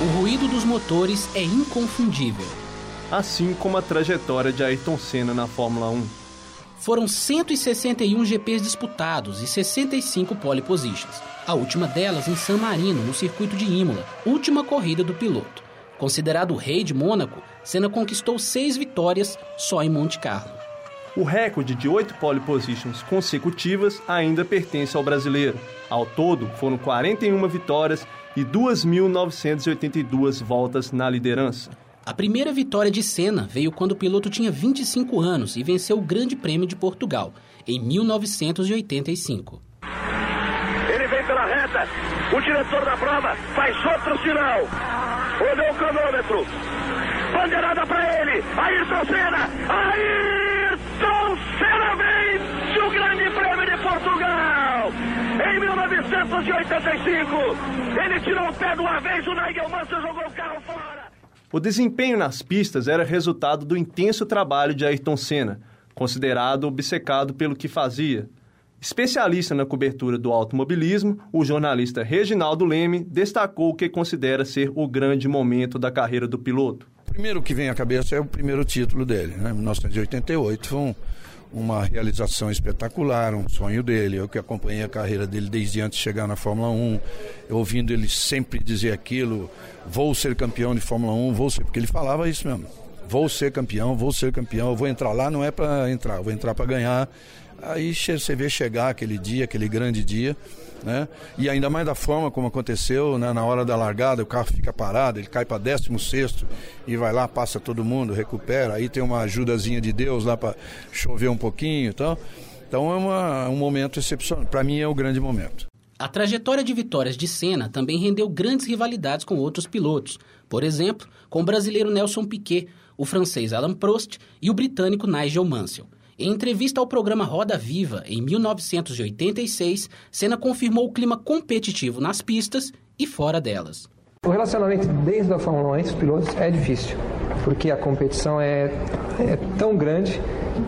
O ruído dos motores é inconfundível. Assim como a trajetória de Ayrton Senna na Fórmula 1. Foram 161 GPs disputados e 65 pole positions. A última delas em San Marino, no circuito de Imola, última corrida do piloto. Considerado o rei de Mônaco, Senna conquistou seis vitórias só em Monte Carlo. O recorde de oito pole positions consecutivas ainda pertence ao brasileiro. Ao todo, foram 41 vitórias e 2.982 voltas na liderança. A primeira vitória de Senna veio quando o piloto tinha 25 anos e venceu o Grande Prêmio de Portugal, em 1985. Ele vem pela reta, o diretor da prova faz outro sinal. Olhou o cronômetro. Bandeirada para ele. Ayrton Senna. Ayrton Senna vence o Grande Prêmio de Portugal. Em 1985, ele tirou o pé de uma vez, o Nigel Mansell jogou o carro fora. O desempenho nas pistas era resultado do intenso trabalho de Ayrton Senna, considerado obcecado pelo que fazia. Especialista na cobertura do automobilismo, o jornalista Reginaldo Leme destacou o que considera ser o grande momento da carreira do piloto. Primeiro que vem à cabeça é o primeiro título dele, né? 1988 foi um, uma realização espetacular, um sonho dele. Eu que acompanhei a carreira dele desde antes de chegar na Fórmula 1, ouvindo ele sempre dizer aquilo: vou ser campeão de Fórmula 1, vou ser, porque ele falava isso mesmo. Vou ser campeão, vou ser campeão, eu vou entrar lá, não é para entrar, vou entrar para ganhar. Aí você vê chegar aquele dia, aquele grande dia, né? E ainda mais da forma como aconteceu, né? na hora da largada, o carro fica parado, ele cai para 16 e vai lá, passa todo mundo, recupera. Aí tem uma ajudazinha de Deus lá para chover um pouquinho e tal. Então é uma, um momento excepcional. Para mim é o grande momento. A trajetória de vitórias de Senna também rendeu grandes rivalidades com outros pilotos. Por exemplo, com o brasileiro Nelson Piquet, o francês Alain Prost e o britânico Nigel Mansell. Em entrevista ao programa Roda Viva, em 1986, Senna confirmou o clima competitivo nas pistas e fora delas. O relacionamento desde a Fórmula 1 entre os pilotos é difícil, porque a competição é, é tão grande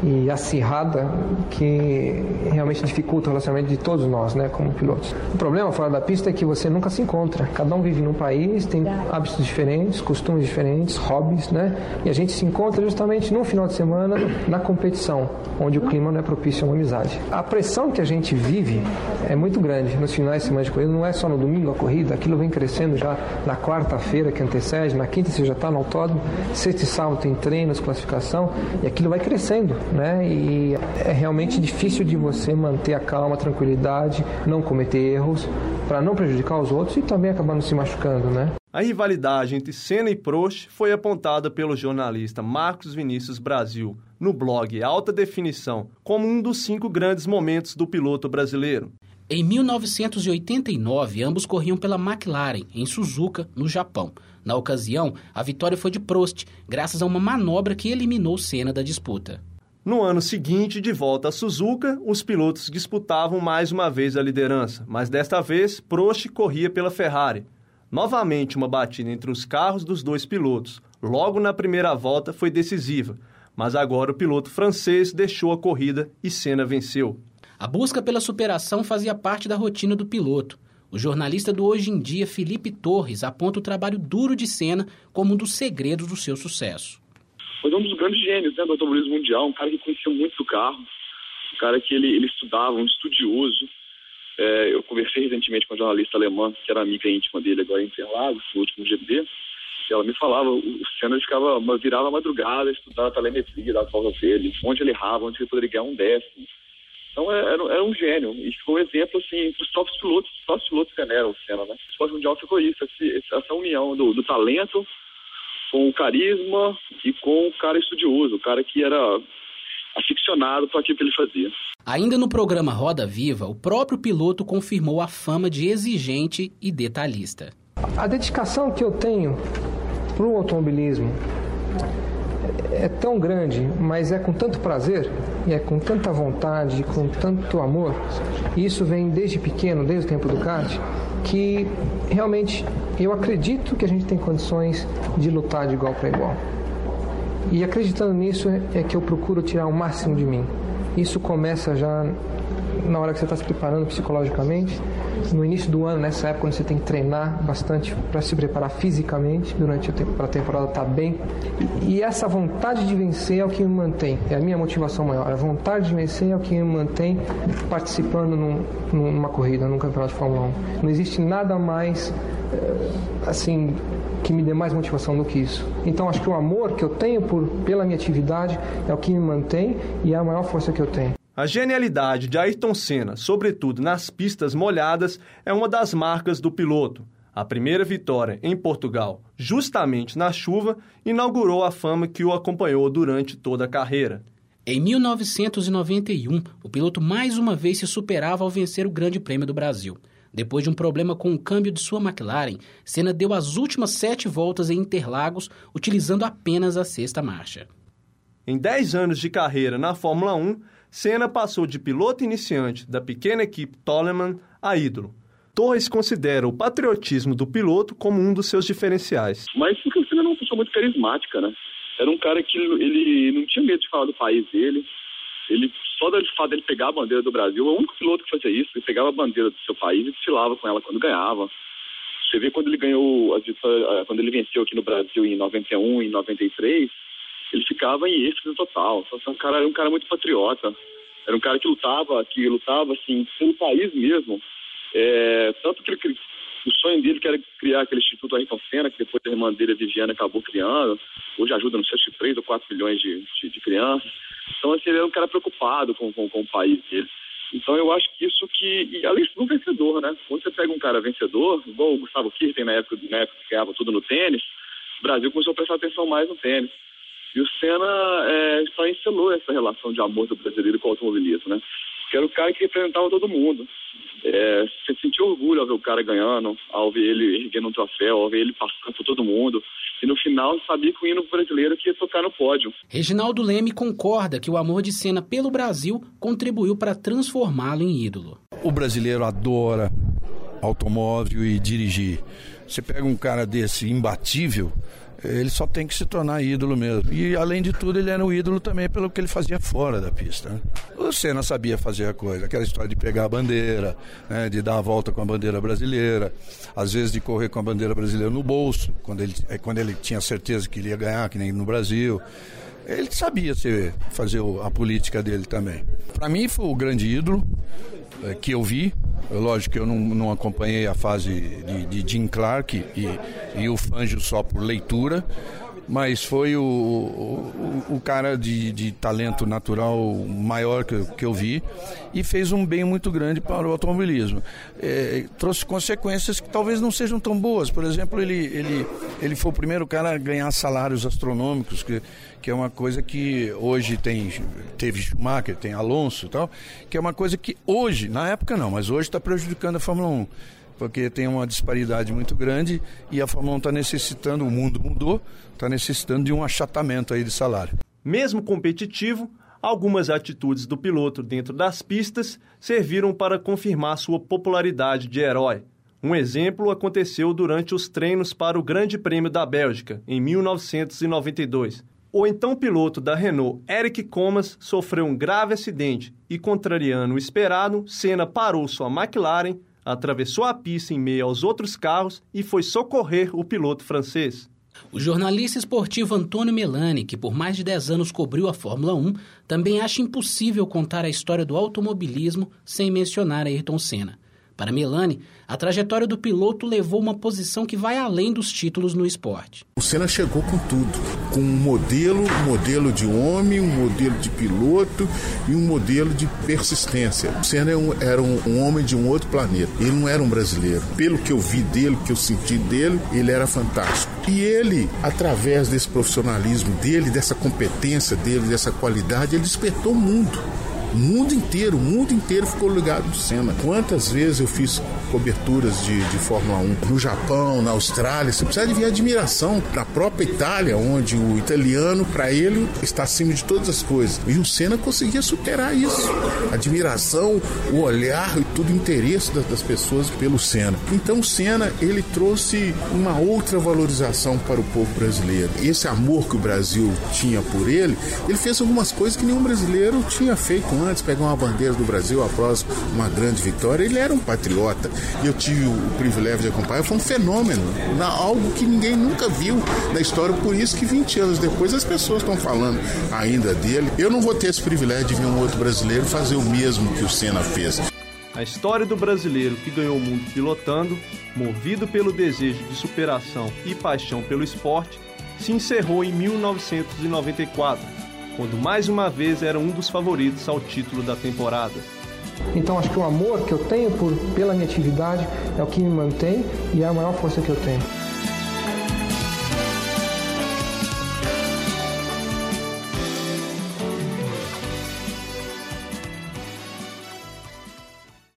e acirrada que realmente dificulta o relacionamento de todos nós, né, como pilotos. O problema fora da pista é que você nunca se encontra. Cada um vive num país, tem hábitos diferentes, costumes diferentes, hobbies, né? E a gente se encontra justamente no final de semana na competição, onde o clima não é propício a uma amizade. A pressão que a gente vive é muito grande nos finais de semana de corrida, não é só no domingo a corrida, aquilo vem crescendo já na quarta-feira que antecede, na quinta você já está no autódromo, sexta e sábado tem treinos, classificação, e aquilo vai crescendo né? E é realmente difícil de você manter a calma, a tranquilidade, não cometer erros, para não prejudicar os outros e também acabar não se machucando, né? A rivalidade entre Senna e Prost foi apontada pelo jornalista Marcos Vinícius Brasil no blog Alta Definição como um dos cinco grandes momentos do piloto brasileiro. Em 1989, ambos corriam pela McLaren, em Suzuka, no Japão. Na ocasião, a vitória foi de Prost, graças a uma manobra que eliminou Senna da disputa. No ano seguinte, de volta a Suzuka, os pilotos disputavam mais uma vez a liderança, mas desta vez Prost corria pela Ferrari. Novamente uma batida entre os carros dos dois pilotos. Logo na primeira volta foi decisiva, mas agora o piloto francês deixou a corrida e Senna venceu. A busca pela superação fazia parte da rotina do piloto. O jornalista do Hoje em Dia, Felipe Torres, aponta o trabalho duro de Senna como um dos segredos do seu sucesso foi um dos grandes gênios né, do automobilismo mundial, um cara que conhecia muito do carro, um cara que ele, ele estudava, um estudioso. É, eu conversei recentemente com uma jornalista alemã, que era amiga íntima dele agora em Interlagos, no último GP, e ela me falava, o Senna ficava, virava madrugada, estudava a telemetria das voltas dele, onde ele errava, onde ele poderia ganhar um décimo. Então é, era, era, um gênio, e ficou um exemplo assim, para os próprios pilotos, os próprios pilotos veneram o Senna, né? O esporte mundial ficou isso, essa união do, do talento com carisma e com o cara estudioso, o cara que era aficionado para aquilo que ele fazia. Ainda no programa Roda Viva, o próprio piloto confirmou a fama de exigente e detalhista. A dedicação que eu tenho para o automobilismo é tão grande, mas é com tanto prazer e é com tanta vontade, com tanto amor. E isso vem desde pequeno, desde o tempo do kart, que realmente eu acredito que a gente tem condições de lutar de igual para igual. E acreditando nisso é que eu procuro tirar o máximo de mim. Isso começa já na hora que você está se preparando psicologicamente, no início do ano, nessa época, quando você tem que treinar bastante para se preparar fisicamente durante a temporada, estar tá bem. E, e, essa vontade de vencer é o que me mantém, é a minha motivação maior. A vontade de vencer é o que me mantém participando num, numa corrida, num campeonato de Fórmula 1. Não existe nada mais eh, assim que me dê mais motivação do que isso. Então acho que o amor que eu tenho por, pela minha atividade é o que me mantém e é a maior força que eu tenho. A genialidade de Ayrton Senna, sobretudo nas pistas molhadas, é uma das marcas do piloto. A primeira vitória em Portugal, justamente na chuva, inaugurou a fama que o acompanhou durante toda a carreira. Em 1991, o piloto mais uma vez se superava ao vencer o Grande Prêmio do Brasil. Depois de um problema com o câmbio de sua McLaren, Senna deu as últimas sete voltas em Interlagos, utilizando apenas a sexta marcha. Em 10 anos de carreira na Fórmula 1, Senna passou de piloto iniciante da pequena equipe Toleman a ídolo. Torres considera o patriotismo do piloto como um dos seus diferenciais. Mas porque o Senna era uma muito carismática, né? Era um cara que ele não tinha medo de falar do país dele. Ele só do fato dele pegar a bandeira do Brasil, é o único piloto que fazia isso. Ele pegava a bandeira do seu país e desfilava com ela quando ganhava. Você vê quando ele ganhou, quando ele venceu aqui no Brasil em 91 e 93, ele ficava em êxtase total. Então, um cara, era um cara muito patriota. Era um cara que lutava, que lutava assim pelo país mesmo. É, tanto que ele, o sonho dele que era criar aquele Instituto Ayrton Senna, que depois a irmã dele, a Viviane, acabou criando. Hoje ajuda, não sei se 3 ou 4 milhões de, de, de, crianças. Então, assim, ele era um cara preocupado com, com, com o país dele. Então, eu acho que isso que... E, além do vencedor, né? Quando você pega um cara vencedor, igual o Gustavo Kirten na época, na época que ganhava tudo no tênis, o Brasil começou a prestar atenção mais no tênis. E o Senna é, só ensinou essa relação de amor do brasileiro com o automobilismo, né? Que era o cara que representava todo mundo. É, você sentia orgulho ao ver o cara ganhando, ao ver ele erguendo um troféu, ao ver ele passando por todo mundo. E no final sabia que o hino brasileiro que ia tocar no pódio. Reginaldo Leme concorda que o amor de Senna pelo Brasil contribuiu para transformá-lo em ídolo. O brasileiro adora automóvel e dirigir. Você pega um cara desse imbatível, ele só tem que se tornar ídolo mesmo. E além de tudo, ele era um ídolo também pelo que ele fazia fora da pista. Né? O Senna sabia fazer a coisa, aquela história de pegar a bandeira, né, de dar a volta com a bandeira brasileira, às vezes de correr com a bandeira brasileira no bolso, quando ele, é, quando ele tinha certeza que ele ia ganhar, que nem no Brasil. Ele sabia fazer a política dele também. Para mim foi o grande ídolo é, que eu vi, Lógico que eu não, não acompanhei a fase de, de Jim Clark e, e o Fangio só por leitura, mas foi o, o, o cara de, de, talento natural maior que, que, eu vi e fez um bem muito grande para o automobilismo. É, trouxe consequências que talvez não sejam tão boas. Por exemplo, ele, ele, ele foi o primeiro cara a ganhar salários astronômicos, que, que é uma coisa que hoje tem. Teve Schumacher, tem Alonso e tal, que é uma coisa que hoje, na época não, mas hoje está prejudicando a Fórmula 1 porque tem uma disparidade muito grande e a Fórmula 1 está necessitando, o mundo mudou, está necessitando de um achatamento aí de salário. Mesmo competitivo, algumas atitudes do piloto dentro das pistas serviram para confirmar sua popularidade de herói. Um exemplo aconteceu durante os treinos para o Grande Prêmio da Bélgica, em 1992. O então piloto da Renault, Eric Comas, sofreu um grave acidente e, contrariando o esperado, Senna parou sua McLaren, atravessou a pista em meio aos outros carros e foi socorrer o piloto francês. O jornalista esportivo Antônio Melani, que por mais de 10 anos cobriu a Fórmula 1, também acha impossível contar a história do automobilismo sem mencionar Ayrton Senna. Para Melani, a trajetória do piloto levou uma posição que vai além dos títulos no esporte. O Senna chegou com tudo, com um modelo, um modelo de homem, um modelo de piloto e um modelo de persistência. O Senna era, é um, era um, um homem de um outro planeta. Ele não era um brasileiro. Pelo que eu vi dele, que eu senti dele, ele era fantástico. E ele, através desse profissionalismo dele, dessa competência dele, dessa qualidade, ele despertou o mundo. O mundo inteiro, o mundo inteiro ficou ligado no Senna. Quantas vezes eu fiz coberturas de, de Fórmula 1 no Japão, na Austrália, você precisa de ver admiração da própria Itália, onde o italiano, para ele, está acima de todas as coisas. E o Senna conseguia superar isso. Admiração, o olhar e tudo o interesse das, pessoas pelo Senna. Então o Senna, ele trouxe uma outra valorização para o povo brasileiro. Esse amor que o Brasil tinha por ele, ele fez algumas coisas que nenhum brasileiro tinha feito antes, pegar uma bandeira do Brasil após uma grande vitória. Ele era um patriota. E eu tive o privilégio de acompanhar, foi um fenômeno, algo que ninguém nunca viu na história, por isso que 20 anos depois as pessoas estão falando ainda dele. Eu não vou ter esse privilégio de ver um outro brasileiro fazer o mesmo que o Senna fez. A história do brasileiro que ganhou o mundo pilotando, movido pelo desejo de superação e paixão pelo esporte, se encerrou em 1994, quando mais uma vez era um dos favoritos ao título da temporada. Então acho que o amor que eu tenho por, pela minha atividade é o que me mantém e é a maior força que eu tenho.